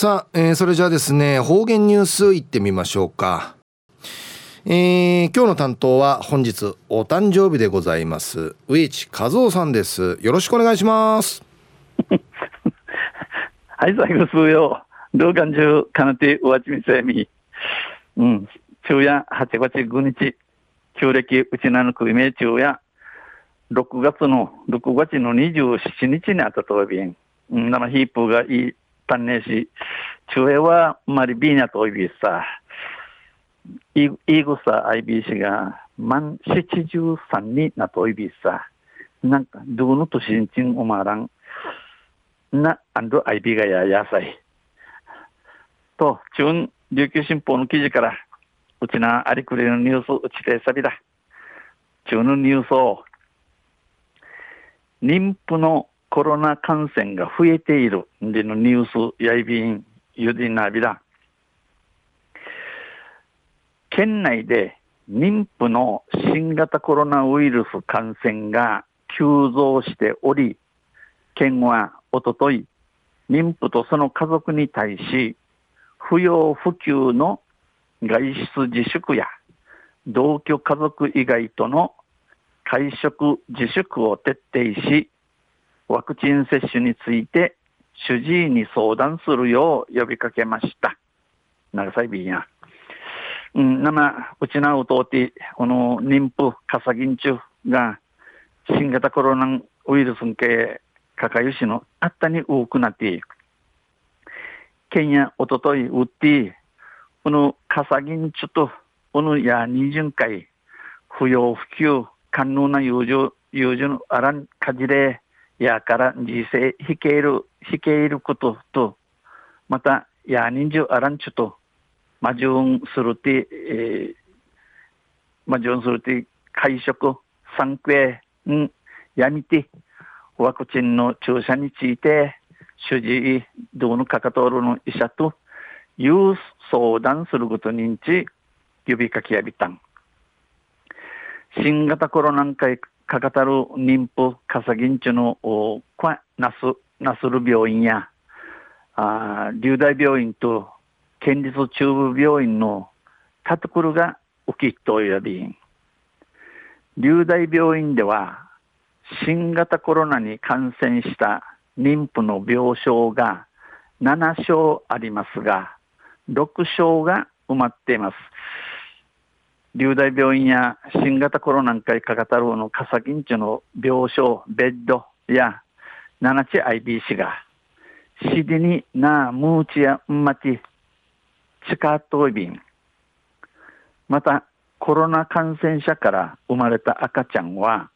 さあ、えー、それじゃあですね方言ニュースいってみましょうか。えー、今日の担当は本日お誕生日でございます上地和夫さんです。よろしくお願いします。はい最後数よ老眼中かなておわちみせみ。うん。昼夜8月9日旧暦うちなぬくイメー昼夜。6月の6月の27日にあたとびん、うん、生ヒープがいい。単ねし、中英はマリビーナといびさ、イーグサ IBC が満73になといびさ、なんか、どのとしんちんおまらん、な、あんど IB がややさい。と、中琉球新報の記事から、うちなありくれのニュースうちてさびだ。中のニュースを、妊婦のコロナ感染が増えているでのニュースやいびんゆでなびら。県内で妊婦の新型コロナウイルス感染が急増しており、県はおととい、妊婦とその家族に対し、不要不急の外出自粛や同居家族以外との会食自粛を徹底し、ワクチン接種について主治医に相談するよう呼びかけました。長さいびんや。うん、なま、うちなうとうて、この妊婦、かさぎんちゅが、新型コロナウイルス系、かかゆしのあったに多くなって、県やおとというって、このかさぎんちゅと、このや二巡回、不要不急、官能な友情、友情のあらんかじれ、やから人生引ける、引けることと、また、や人情あらんちゅと、まじゅんするて、えー、まじゅんするて、会食、産経、ん、やみて、ワクチンの注射について、主治医、どうのかかとおるの医者と、いう相談することにんち、呼びかけやびたん。新型コロナ会かかたる妊婦、かさぎんちゅの、なす、なする病院や、あ流大病院と県立中部病院のたところが受きと呼び、流大病院では、新型コロナに感染した妊婦の病床が7床ありますが、6床が埋まっています。流大病院や新型コロナ会かかたるのかさきんちの病床、ベッドや七地 IBC が、しでになムーチやんまち、チカトイビン。また、コロナ感染者から生まれた赤ちゃんは、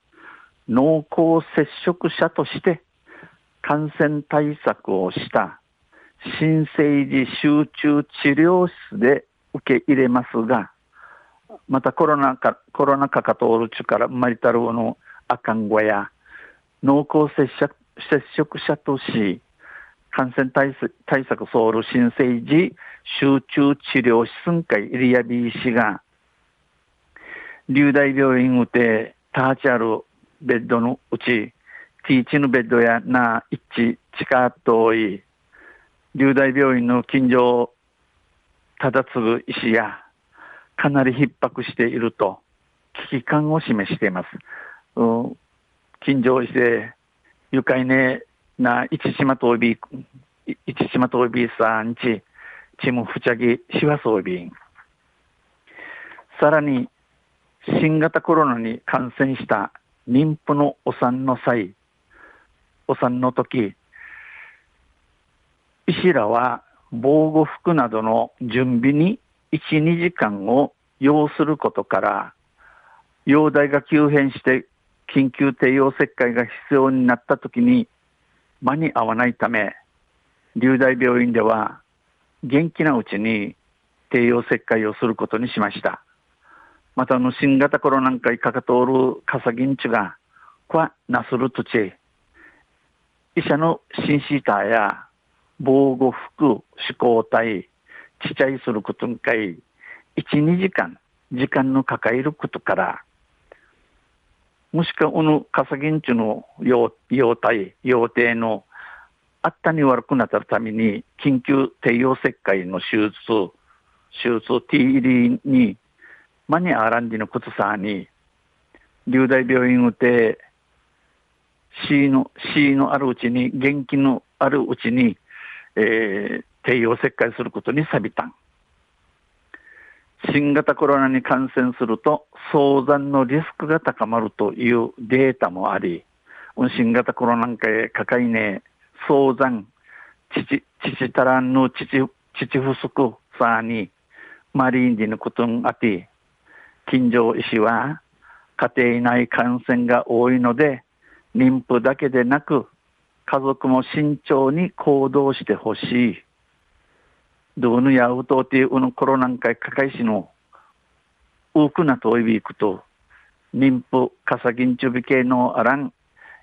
濃厚接触者として感染対策をした新生児集中治療室で受け入れますが、またコロナか、コロナ禍かとおるちから生まれたるのあかんごや、濃厚接触接触者とし、感染対対策ソウル新生児集中治療室ん会リアビー氏が、流大病院うて、ターチあるベッドのうち、ティーチのベッドやな、一致、近とい、流大病院の近所、ただつぐ医師や、かなり逼迫していると危機感を示しています。近所医で愉快ねな市島とび市島とびさんちちむふちゃぎしわそうび。さらに新型コロナに感染した妊婦のお産の際、お産の時、医師らは防護服などの準備に1、2時間を要することから、容体が急変して緊急帝王切開が必要になった時に間に合わないため、流大病院では元気なうちに帝王切開をすることにしました。またあの新型コロナかいかかとおるかさぎんちが、こわなするとち、医者のシンシーターや防護服、思考体、ちっちゃいすることんかい、1、2時間、時間のかかえることから、もしくは、このかさぎんちゅの用用体、用定のあったに悪くなったために、緊急帝王切開の手術、手術 T 入りに、間にあらんじのことさに、流大病院をて、C の、C のあるうちに、元気のあるうちに、えー、帝王切開することに錆びたん。新型コロナに感染すると早産のリスクが高まるというデータもあり、新型コロナかへかかいねえ、早産、父、父たらんの父、父不足さに、マリンディのことんあて、金城医師は、家庭内感染が多いので、妊婦だけでなく、家族も慎重に行動してほしい。どうぬやうとうていうのコロナかいかかいしの、多くなといびくと、妊婦、かさぎんちゅび系のあらん、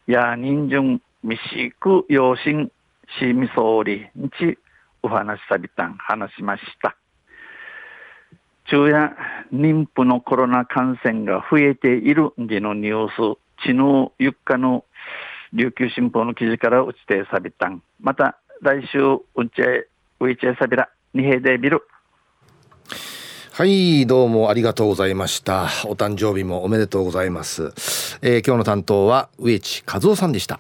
や人順みしく養親しみそうりにちお話しさびたん話しました。昼夜妊婦のコロナ感染が増えているんでのニュース、知能ゆっかの琉球新報の記事から打ちてさびたん。また来週うんちえ、ういちえさびら、にへでビル。はいどうもありがとうございました。お誕生日もおめでとうございます、えー、今日の担当は植地和夫さんでした。